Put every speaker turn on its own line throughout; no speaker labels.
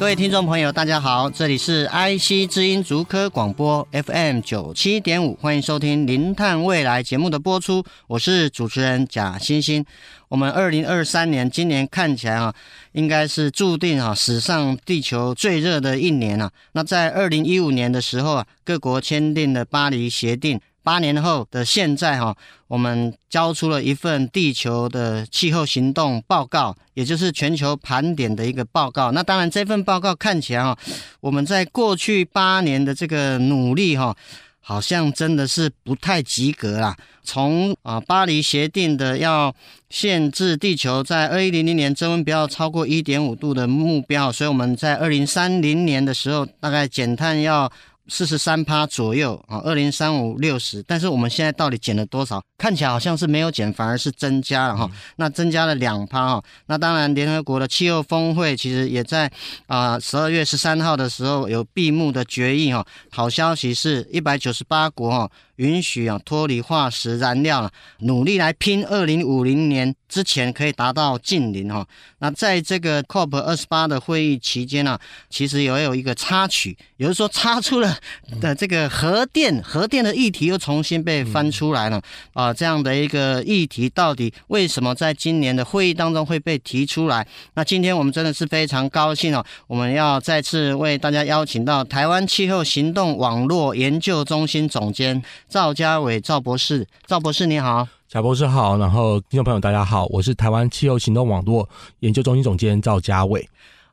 各位听众朋友，大家好，这里是 IC 之音竹科广播 FM 九七点五，欢迎收听《零碳未来》节目的播出，我是主持人贾欣欣。我们二零二三年今年看起来啊，应该是注定啊史上地球最热的一年啊。那在二零一五年的时候啊，各国签订了巴黎协定。八年后的现在，哈，我们交出了一份地球的气候行动报告，也就是全球盘点的一个报告。那当然，这份报告看起来，哈，我们在过去八年的这个努力，哈，好像真的是不太及格啦。从啊，巴黎协定的要限制地球在二一零零年增温不要超过一点五度的目标，所以我们在二零三零年的时候，大概减碳要。四十三趴左右啊，二零三五六十，但是我们现在到底减了多少？看起来好像是没有减，反而是增加了哈。那增加了两趴哈。那当然，联合国的气候峰会其实也在啊十二月十三号的时候有闭幕的决议哈。好消息是一百九十八国哈。允许啊脱离化石燃料了，努力来拼二零五零年之前可以达到近零哈。那在这个 COP 二十八的会议期间呢，其实也有一个插曲，也就是说插出了的这个核电，核电的议题又重新被翻出来了啊。这样的一个议题到底为什么在今年的会议当中会被提出来？那今天我们真的是非常高兴哦，我们要再次为大家邀请到台湾气候行动网络研究中心总监。赵家伟，赵博士，赵博士你好，
贾博士好，然后听众朋友大家好，我是台湾气候行动网络研究中心总监赵家伟。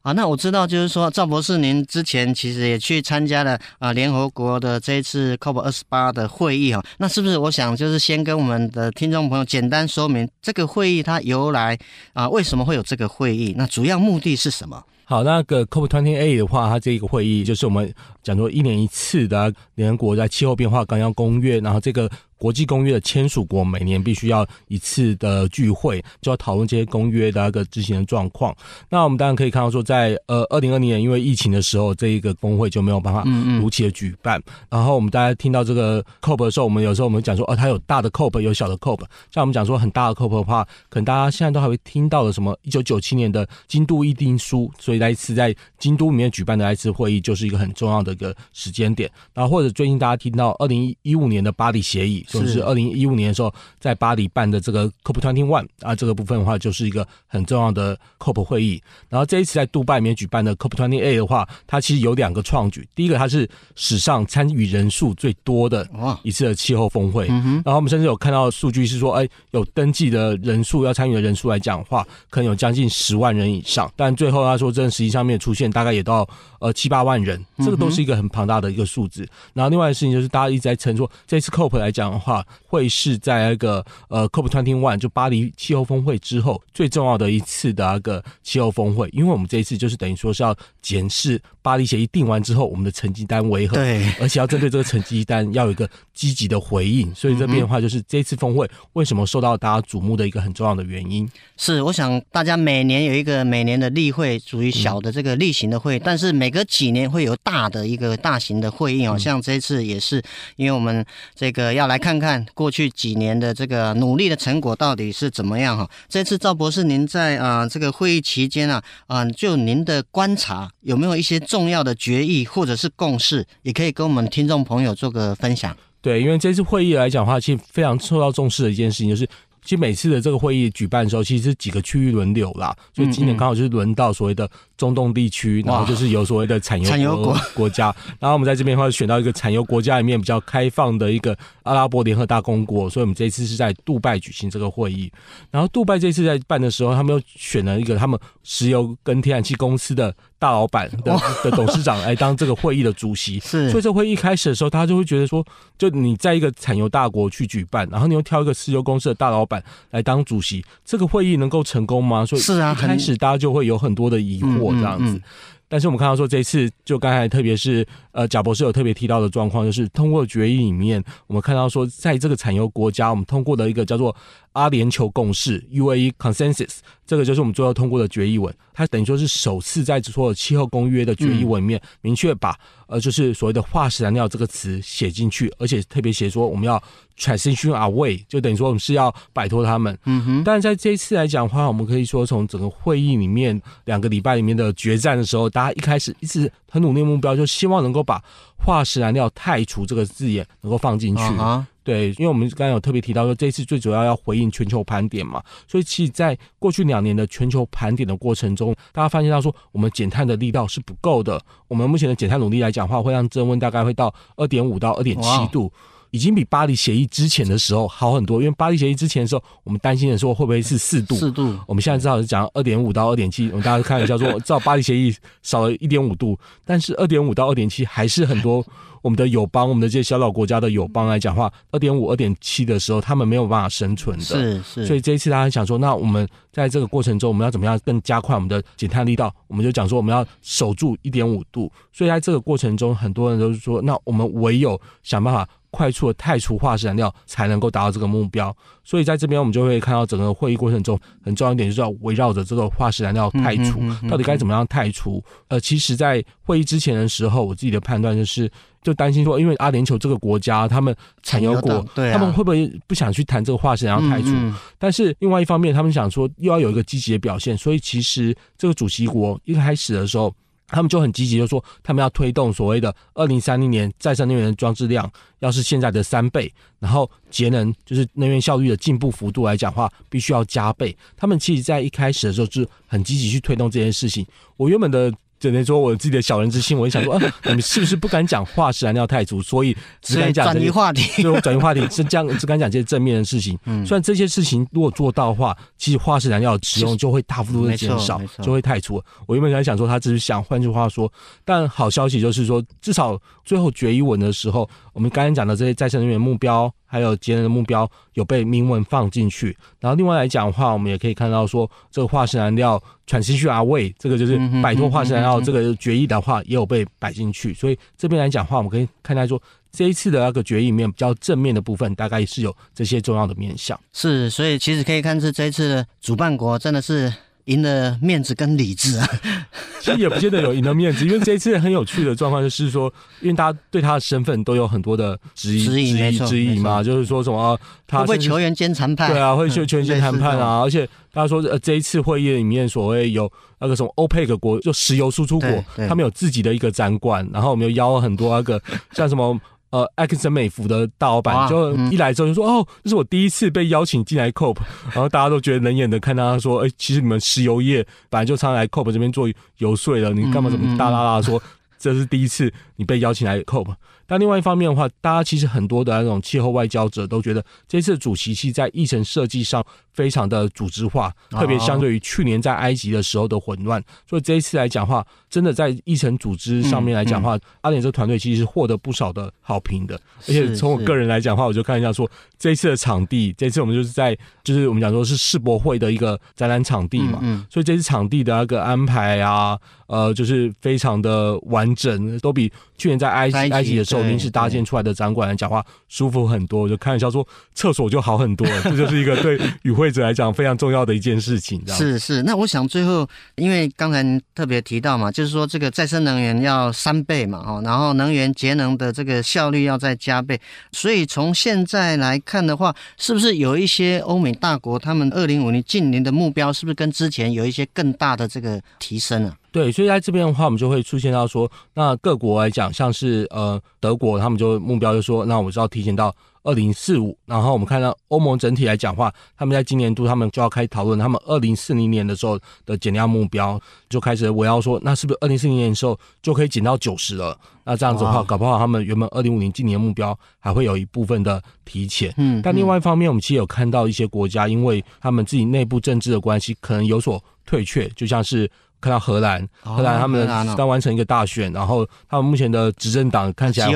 啊，那我知道，就是说赵博士您之前其实也去参加了啊联合国的这一次 COP 二十八的会议哈，那是不是我想就是先跟我们的听众朋友简单说明这个会议它由来啊，为什么会有这个会议？那主要目的是什么？
好，那个 COP Twenty Eight 的话，它这个会议就是我们讲说一年一次的联合国在气候变化纲要公约，然后这个。国际公约的签署国每年必须要一次的聚会，就要讨论这些公约的那个执行的状况。那我们当然可以看到说，在呃二零二零年因为疫情的时候，这一个峰会就没有办法如期的举办。然后我们大家听到这个 COP 的时候，我们有时候我们讲说，哦，它有大的 COP，有小的 COP。像我们讲说很大的 COP 的话，可能大家现在都还会听到的什么一九九七年的京都议定书，所以那一次在京都里面举办的那一次会议就是一个很重要的个时间点。然后或者最近大家听到二零一五年的巴黎协议。就是二零一五年的时候，在巴黎办的这个 COP Twenty One 啊，这个部分的话就是一个很重要的 COP 会议。然后这一次在杜拜里面举办的 COP Twenty Eight 的话，它其实有两个创举。第一个，它是史上参与人数最多的一次的气候峰会。然后我们甚至有看到数据是说，哎，有登记的人数要参与的人数来讲的话，可能有将近十万人以上。但最后他说，真实际上面出现大概也到呃七八万人，这个都是一一个很庞大的一个数字。然后另外的事情就是，大家一直在称说，这次 COP 来讲的话。会是在那个呃 COP Twenty One 就巴黎气候峰会之后最重要的一次的那个气候峰会，因为我们这一次就是等于说是要检视巴黎协议定完之后我们的成绩单为何，对，而且要针对这个成绩单要有一个积极的回应，所以这边的话就是这次峰会为什么受到大家瞩目的一个很重要的原因。
是，我想大家每年有一个每年的例会，属于小的这个例行的会，但是每隔几年会有大的一个大型的会议哦，像这次也是，因为我们这个要来看看。过去几年的这个努力的成果到底是怎么样哈？这次赵博士您在啊这个会议期间啊啊，就您的观察有没有一些重要的决议或者是共识，也可以跟我们听众朋友做个分享。
对，因为这次会议来讲的话，其实非常受到重视的一件事情就是。其实每次的这个会议举办的时候，其实是几个区域轮流啦，所以今年刚好就是轮到所谓的中东地区，然后就是有所谓的产油
产油国
国家，然后我们在这边的话选到一个产油国家里面比较开放的一个阿拉伯联合大公国，所以我们这一次是在杜拜举行这个会议。然后杜拜这次在办的时候，他们又选了一个他们石油跟天然气公司的大老板的的董事长来当这个会议的主席。
是，
所以这会议一开始的时候，大家就会觉得说，就你在一个产油大国去举办，然后你又挑一个石油公司的大老板来当主席，这个会议能够成功吗？所以是啊，一开始大家就会有很多的疑惑这样子。但是我们看到说，这一次就刚才特别是呃贾博士有特别提到的状况，就是通过决议里面，我们看到说，在这个产油国家，我们通过了一个叫做阿联酋共识 （UAE Consensus），这个就是我们最后通过的决议文。它等于说是首次在所有气候公约的决议文里面，明确把呃就是所谓的化石燃料这个词写进去，而且特别写说我们要 transition away，就等于说我们是要摆脱他们。嗯哼。但是在这一次来讲的话，我们可以说从整个会议里面两个礼拜里面的决战的时候，大家一开始一直很努力的目标，就希望能够把化石燃料太除这个字眼能够放进去。Uh-huh. 对，因为我们刚刚有特别提到说，这次最主要要回应全球盘点嘛，所以其实在过去两年的全球盘点的过程中，大家发现到说，我们减碳的力道是不够的。我们目前的减碳努力来讲的话，会让增温大概会到二点五到二点七度。Wow. 已经比巴黎协议之前的时候好很多，因为巴黎协议之前的时候，我们担心的时候会不会是四度？四度。我们现在至少是讲二点五到二点七，我们大家开玩笑说，至少巴黎协议少了一点五度，但是二点五到二点七还是很多。我们的友邦，我们的这些小岛国家的友邦来讲话，二点五、二点七的时候，他们没有办法生存的。
是是。
所以这一次大家想说，那我们在这个过程中，我们要怎么样更加快我们的减碳力道？我们就讲说，我们要守住一点五度。所以在这个过程中，很多人都是说，那我们唯有想办法。快速的汰除化石燃料，才能够达到这个目标。所以在这边，我们就会看到整个会议过程中很重要一点，就是要围绕着这个化石燃料汰除，到底该怎么样汰除？呃，其实，在会议之前的时候，我自己的判断就是，就担心说，因为阿联酋这个国家，他们产油国，他们会不会不想去谈这个化石燃料汰除？但是另外一方面，他们想说又要有一个积极的表现，所以其实这个主席国一开始的时候。他们就很积极，就说他们要推动所谓的二零三零年再生能源装置量要是现在的三倍，然后节能就是能源效率的进步幅度来讲话，必须要加倍。他们其实在一开始的时候就很积极去推动这件事情。我原本的。只能说我自己的小人之心，我就想说，啊，你们是不是不敢讲化石燃料太足，所以只敢讲转移话题，所以我转移话题是这样，只敢讲这些正面的事情。嗯，虽然这些事情如果做到的话，其实化石燃料的使用就会大幅度的减少，就会太足。我原本在想说，他只是想换句话说，但好消息就是说，至少最后决议文的时候，我们刚刚讲的这些再生能源目标。还有节能的目标有被明文放进去，然后另外来讲的话，我们也可以看到说，这个化石燃料 transition away 这个就是摆脱化石燃料这个决议的话，也有被摆进去。所以这边来讲的话，我们可以看到说，这一次的那个决议里面比较正面的部分，大概是有这些重要的面向。
是，所以其实可以看出这一次的主办国真的是。赢了面子跟理智啊，
其实也不见得有赢了面子，因为这一次很有趣的状况就是说，因为大家对他的身份都有很多的质疑、质疑、质疑嘛，就是说什么他
会球员兼谈判？
对啊，会球球员兼谈判啊，而且大家说呃这一次会议里面所谓有那个什么欧佩克国，就石油输出国，他们有自己的一个展馆，然后我们又邀了很多那个像什么。呃，埃克森美孚的大老板就一来之后就说：“哦，这是我第一次被邀请进来 COP。”然后大家都觉得冷眼的看他说：“哎，其实你们石油业本来就常来 COP 这边做游说的，你干嘛这么大啦啦说这是第一次你被邀请来 COP？” 但另外一方面的话，大家其实很多的那种气候外交者都觉得这次主席期在议程设计上非常的组织化，特别相对于去年在埃及的时候的混乱，所以这一次来讲的话，真的在议程组织上面来讲的话，阿联这个团队其实是获得不少的好评的。而且从我个人来讲的话，我就看一下说，这一次的场地，这次我们就是在就是我们讲说是世博会的一个展览场地嘛，所以这次场地的那个安排啊，呃，就是非常的完整，都比去年在埃及埃及的时候。临时搭建出来的展馆来讲话舒服很多，我就开玩笑说厕所就好很多了，这就是一个对与会者来讲非常重要的一件事情。
是是，那我想最后，因为刚才特别提到嘛，就是说这个再生能源要三倍嘛，哦，然后能源节能的这个效率要再加倍，所以从现在来看的话，是不是有一些欧美大国他们二零五零近零的目标，是不是跟之前有一些更大的这个提升啊？
对，所以在这边的话，我们就会出现到说，那各国来讲，像是呃德国，他们就目标就说，那我们就要提前到二零四五，然后我们看到欧盟整体来讲话，他们在今年度他们就要开始讨论他们二零四零年的时候的减量目标，就开始我要说，那是不是二零四零年的时候就可以减到九十了？那这样子的话，搞不好他们原本二零五零今年目标还会有一部分的提前。嗯，但另外一方面，我们其实有看到一些国家，因为他们自己内部政治的关系，可能有所退却，就像是。看到荷兰，荷兰他们刚完成一个大选，然后他们目前的执政党看起来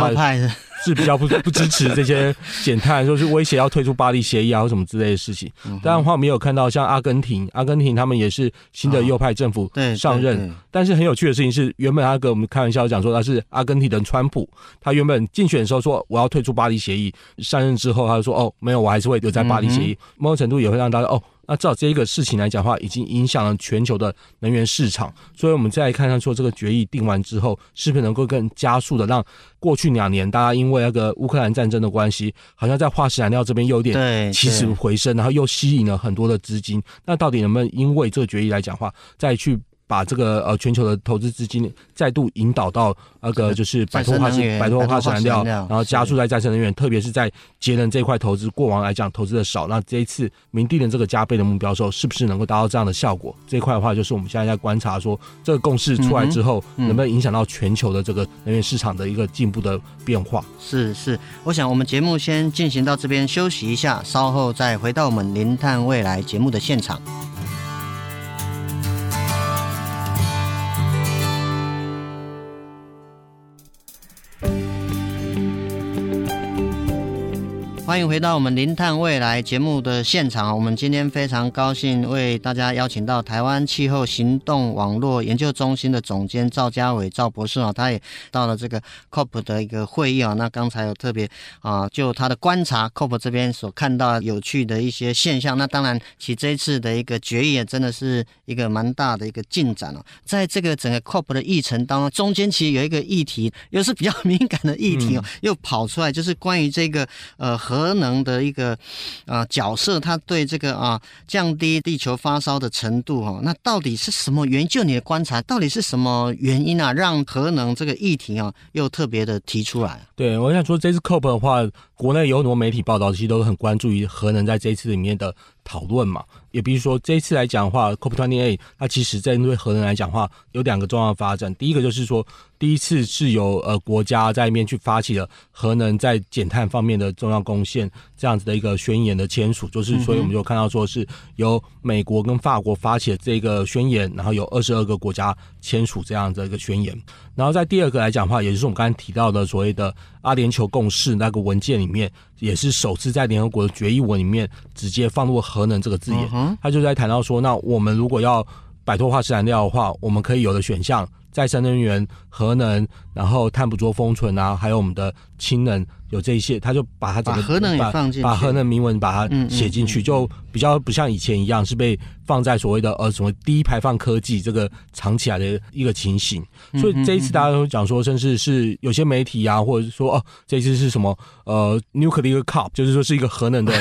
是比较不 不支持这些减碳，就是威胁要退出巴黎协议啊或什么之类的事情。当然的话，我们有看到像阿根廷，阿根廷他们也是新的右派政府上任，但是很有趣的事情是，原本他跟我们开玩笑讲说他是阿根廷的川普，他原本竞选的时候说我要退出巴黎协议，上任之后他就说哦没有，我还是会留在巴黎协议，某种程度也会让大家哦。那照这一个事情来讲的话，已经影响了全球的能源市场，所以我们再来看看说这个决议定完之后，是不是能够更加速的让过去两年大家因为那个乌克兰战争的关系，好像在化石燃料这边又有点起死回生，然后又吸引了很多的资金。那到底能不能因为这个决议来讲的话，再去？把这个呃全球的投资资金再度引导到那个就是摆脱化石摆脱化石燃料，然后加速在再生能源，特别是在节能这块投资，过往来讲投资的少，那这一次明定的这个加倍的目标的时候，是不是能够达到这样的效果？这一块的话，就是我们现在在观察说，这个共识出来之后，能不能影响到全球的这个能源市场的一个进步的变化？
是是，我想我们节目先进行到这边休息一下，稍后再回到我们零碳未来节目的现场。欢迎回到我们《零碳未来》节目的现场。我们今天非常高兴为大家邀请到台湾气候行动网络研究中心的总监赵家伟赵博士啊，他也到了这个 COP 的一个会议啊。那刚才有特别啊，就他的观察，COP 这边所看到有趣的一些现象。那当然，其这一次的一个决议也真的是一个蛮大的一个进展哦。在这个整个 COP 的议程当中，中间其实有一个议题，又是比较敏感的议题哦，又跑出来，就是关于这个呃核。核能的一个啊角色，它对这个啊降低地球发烧的程度哈，那到底是什么原因？就你的观察，到底是什么原因啊，让核能这个议题啊又特别的提出来？
对，我想说这次 COP 的话，国内有很多媒体报道，其实都很关注于核能在这一次里面的讨论嘛。也比如说这一次来讲的话，COP28，它其实针对核能来讲的话，有两个重要的发展。第一个就是说，第一次是由呃国家在里面去发起了核能在减碳方面的重要贡献这样子的一个宣言的签署，就是所以我们就看到说是由美国跟法国发起了这个宣言，然后有二十二个国家签署这样的一个宣言。然后在第二个来讲的话，也就是我们刚才提到的所谓的阿联酋共识那个文件里面，也是首次在联合国的决议文里面直接放入核能这个字眼。他就在谈到说，那我们如果要摆脱化石燃料的话，我们可以有的选项。再生能源、核能，然后碳捕捉封存啊，还有我们的氢能，有这些，他就把它整个
把核能也放进，
把核能明文把它写进去，就比较不像以前一样是被放在所谓的呃什么低排放科技这个藏起来的一个情形。所以这一次大家都讲说，甚至是有些媒体啊，或者说哦，这一次是什么呃 Nuclear COP，就是说是一个核能的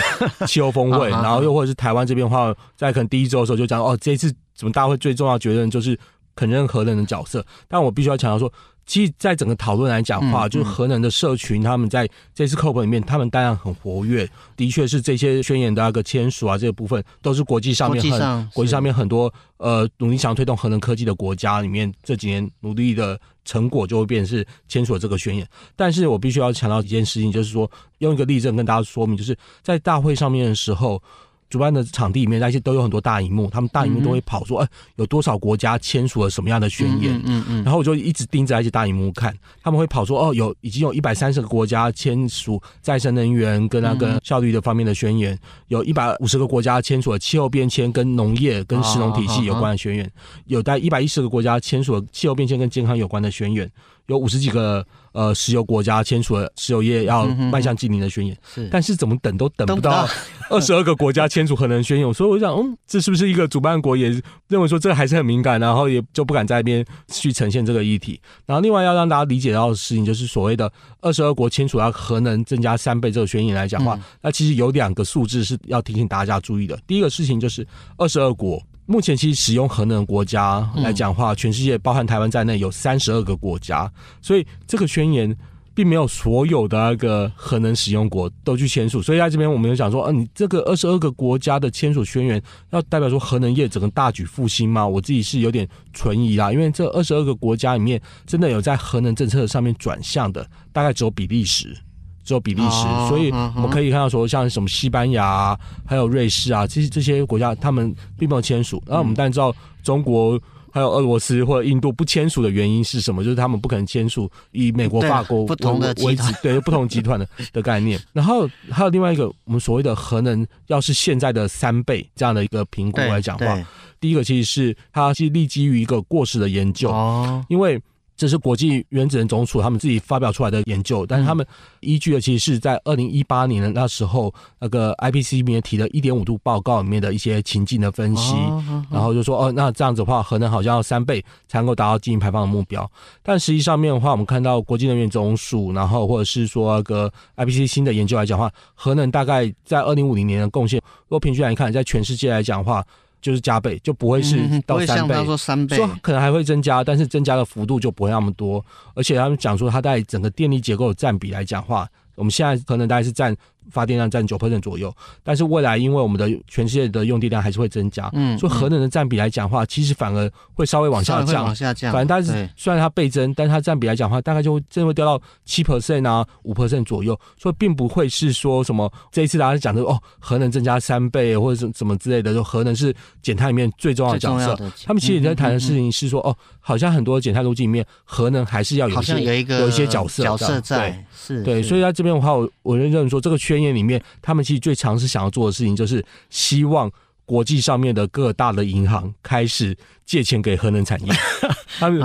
气候峰会，然后又或者是台湾这边的话，在可能第一周的时候就讲哦，这一次怎么大会最重要决定就是。肯认核能的角色，但我必须要强调说，其实，在整个讨论来讲的话，就是核能的社群，他们在这次 COP 里面，他们当然很活跃。的确是这些宣言的那个签署啊，这个部分都是国际上面很国际上面很多呃努力想推动核能科技的国家里面，这几年努力的成果就会变成是签署了这个宣言。但是我必须要强调一件事情，就是说用一个例证跟大家说明，就是在大会上面的时候。主办的场地里面，那些都有很多大荧幕，他们大荧幕都会跑说，哎、嗯欸，有多少国家签署了什么样的宣言？嗯嗯，嗯。然后我就一直盯着那些大荧幕看，他们会跑说，哦，有已经有一百三十个国家签署再生能源跟那个效率的方面的宣言，有一百五十个国家签署了气候变迁跟农业跟食农体系有关的宣言，有大概一百一十个国家签署了气候变迁跟健康有关的宣言。有五十几个呃石油国家签署了石油业要迈向净零的宣言，是，但是怎么等都等不到二十二个国家签署核能宣言，所以我想，嗯，这是不是一个主办国也认为说这还是很敏感，然后也就不敢在那边去呈现这个议题。然后另外要让大家理解到的事情，就是所谓的二十二国签署要核能增加三倍这个宣言来讲的话，那其实有两个数字是要提醒大家注意的。第一个事情就是二十二国。目前其实使用核能国家来讲的话，全世界包含台湾在内有三十二个国家，所以这个宣言并没有所有的那个核能使用国都去签署，所以在这边我们有讲说，嗯、啊，你这个二十二个国家的签署宣言，要代表说核能业整个大举复兴吗？我自己是有点存疑啦，因为这二十二个国家里面，真的有在核能政策上面转向的，大概只有比利时，只有比利时，所以我们可以看到说，像什么西班牙、还有瑞士啊，这些这些国家，他们并没有签署。那我们当然知道中国。还有俄罗斯或者印度不签署的原因是什么？就是他们不可能签署以美国、法国为
不同的集团，
对不同集团的 的概念。然后还有另外一个，我们所谓的核能，要是现在的三倍这样的一个评估来讲的话，第一个其实是它是立基于一个过时的研究，哦，因为。这是国际原子能总署他们自己发表出来的研究，但是他们依据的其实是在二零一八年的那时候，那个 IPCC 里面提的一点五度报告里面的一些情境的分析，然后就说哦，那这样子的话，核能好像要三倍才能够达到净排放的目标。但实际上面的话，我们看到国际能源总署，然后或者是说那个 IPCC 新的研究来讲的话，核能大概在二零五零年的贡献，如果平均来看，在全世界来讲的话。就是加倍，就不会是到三倍。
说三倍，
说可能还会增加，但是增加的幅度就不会那么多。而且他们讲说，它在整个电力结构的占比来讲话，我们现在可能大概是占。发电量占九 percent 左右，但是未来因为我们的全世界的用电量还是会增加，嗯，所以核能的占比来讲的话，其实反而会稍微往下降，
往下降。
反正但是虽然它倍增，但是它占比来讲的话，大概就会真的会掉到七 percent 啊，五 percent 左右，所以并不会是说什么这一次大家讲的哦，核能增加三倍或者什什么之类的，就核能是减碳里面最重要的角色。他们其实也在谈的事情是说，哦，好像很多减碳路径里面，核能还是要有一些
有一个
有一些角色
角色在，是
对，所以在这边的话，我我认认为说这个宣言里面他们。其实最常是想要做的事情，就是希望国际上面的各大的银行开始借钱给核能产业。他们，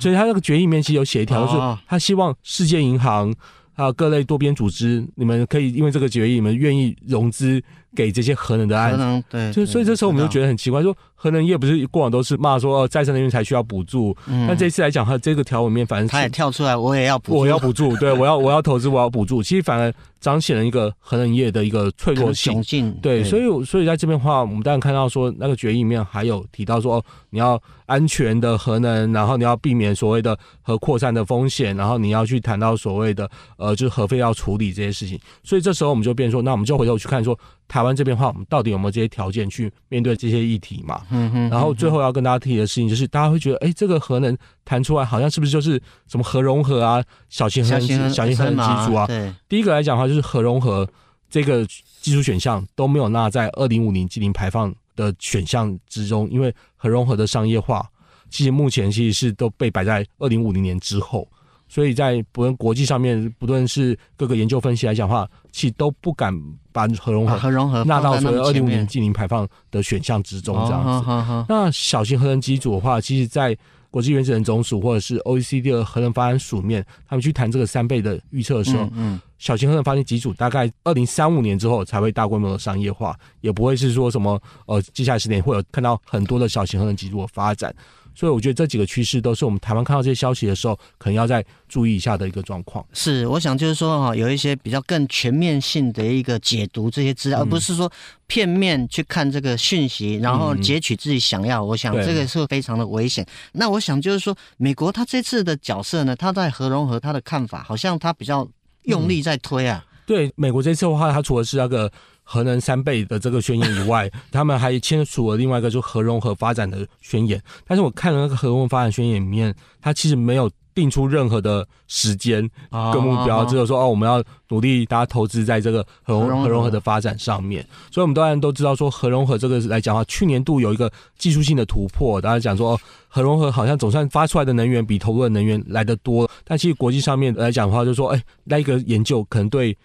所以他那个决议里面其实有写一条，就是他希望世界银行还有各类多边组织，你们可以因为这个决议，你们愿意融资给这些核能的案子。
对，
就所以这时候我们就觉得很奇怪，说核能业不是过往都是骂说再生能源才需要补助，但这次来讲，它这个条文面反正
他也跳出来，我也要补，
我要补助，对我要我要投资，我要补助，其实反而。彰显了一个核能业的一个脆弱性，对，所以所以在这边的话，我们当然看到说那个决议里面还有提到说，哦，你要安全的核能，然后你要避免所谓的核扩散的风险，然后你要去谈到所谓的呃，就是核废料处理这些事情。所以这时候我们就变成说，那我们就回头去看说，台湾这边的话，我们到底有没有这些条件去面对这些议题嘛？嗯哼。然后最后要跟大家提的事情就是，大家会觉得，哎，这个核能谈出来好像是不是就是什么核融合啊、小型核能、小型核能机组啊？对。第一个来讲的话。就是核融合这个技术选项都没有纳在二零五零净零排放的选项之中，因为核融合的商业化，其实目前其实是都被摆在二零五零年之后，所以在不论国际上面，不论是各个研究分析来讲的话，其实都不敢把核融合
核融合
纳到所谓二零五零净零排放的选项之中这样子。那小型核能机组的话，其实，在国际原子能总署或者是 OECD 的核能发展署面，他们去谈这个三倍的预测的时候，嗯，嗯，小型核能发电机组大概二零三五年之后才会大规模的商业化，也不会是说什么呃，接下来十年会有看到很多的小型核能机组的发展。所以我觉得这几个趋势都是我们台湾看到这些消息的时候，可能要再注意一下的一个状况。
是，我想就是说哈，有一些比较更全面性的一个解读这些资料，嗯、而不是说片面去看这个讯息，然后截取自己想要。嗯、我想这个是非常的危险。那我想就是说，美国他这次的角色呢，他在核融合他的看法，好像他比较用力在推啊。
嗯、对，美国这次的话，他除了是那个。核能三倍的这个宣言以外，他们还签署了另外一个就核融合发展的宣言。但是我看了那个核融合发展宣言里面，它其实没有定出任何的时间跟目标，只有说哦，我们要努力大家投资在这个核融核融合的发展上面。所以，我们当然都知道说核融合这个来讲的话，去年度有一个技术性的突破，大家讲说核融合好像总算发出来的能源比投入的能源来得多。但其实国际上面来讲的话，就是说哎，那一个研究可能对。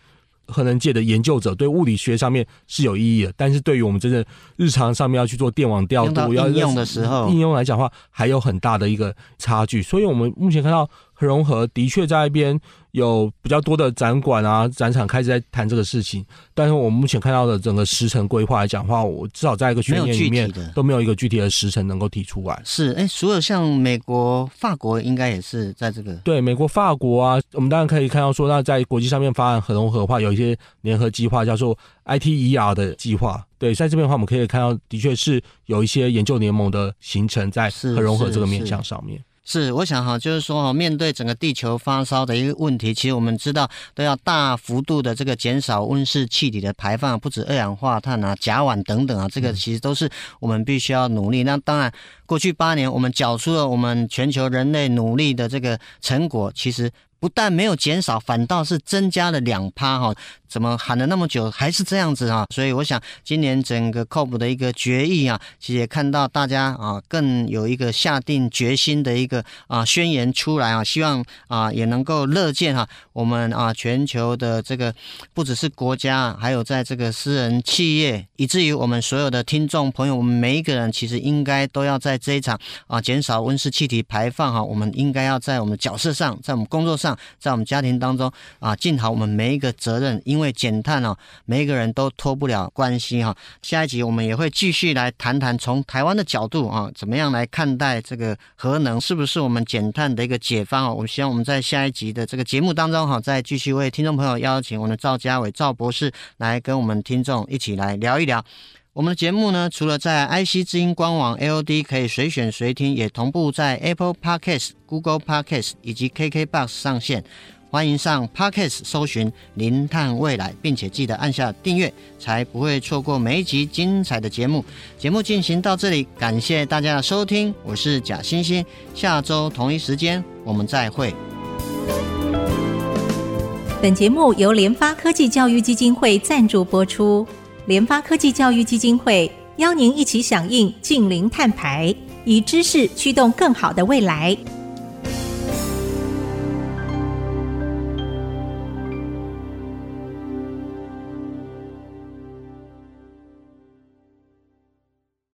核能界的研究者对物理学上面是有意义的，但是对于我们真正日常上面要去做电网调度、要
应用的时候，
应用来讲的话，还有很大的一个差距。所以，我们目前看到。核融合的确在一边有比较多的展馆啊，展场开始在谈这个事情，但是我们目前看到的整个时程规划来讲的话，我至少在一个宣言里面都没有一个具体的时程能够提出来。
是，哎、欸，所有像美国、法国应该也是在这个。
对，美国、法国啊，我们当然可以看到说，那在国际上面发展核融合的话，有一些联合计划叫做 ITER 的计划。对，在这边的话，我们可以看到，的确是有一些研究联盟的形成在核融合这个面向上面。
是，我想哈，就是说哈，面对整个地球发烧的一个问题，其实我们知道都要大幅度的这个减少温室气体的排放，不止二氧化碳啊、甲烷等等啊，这个其实都是我们必须要努力。那当然，过去八年我们缴出了我们全球人类努力的这个成果，其实。不但没有减少，反倒是增加了两趴哈。怎么喊了那么久还是这样子啊？所以我想今年整个 COP 的一个决议啊，其实也看到大家啊更有一个下定决心的一个啊宣言出来啊，希望啊也能够乐见哈我们啊全球的这个不只是国家，还有在这个私人企业，以至于我们所有的听众朋友，我们每一个人其实应该都要在这一场啊减少温室气体排放哈，我们应该要在我们的角色上，在我们工作上，在我们家庭当中啊尽好我们每一个责任，因为。减碳哦，每一个人都脱不了关系哈。下一集我们也会继续来谈谈从台湾的角度啊，怎么样来看待这个核能是不是我们减碳的一个解方啊？我们希望我们在下一集的这个节目当中哈，再继续为听众朋友邀请我们的赵家伟赵博士来跟我们听众一起来聊一聊。我们的节目呢，除了在 IC 之音官网 AOD 可以随选随听，也同步在 Apple Podcast、Google Podcast 以及 KKBox 上线。欢迎上 Podcast 搜寻“零碳未来”，并且记得按下订阅，才不会错过每一集精彩的节目。节目进行到这里，感谢大家的收听，我是贾欣欣，下周同一时间我们再会。
本节目由联发科技教育基金会赞助播出，联发科技教育基金会邀您一起响应净零碳排，以知识驱动更好的未来。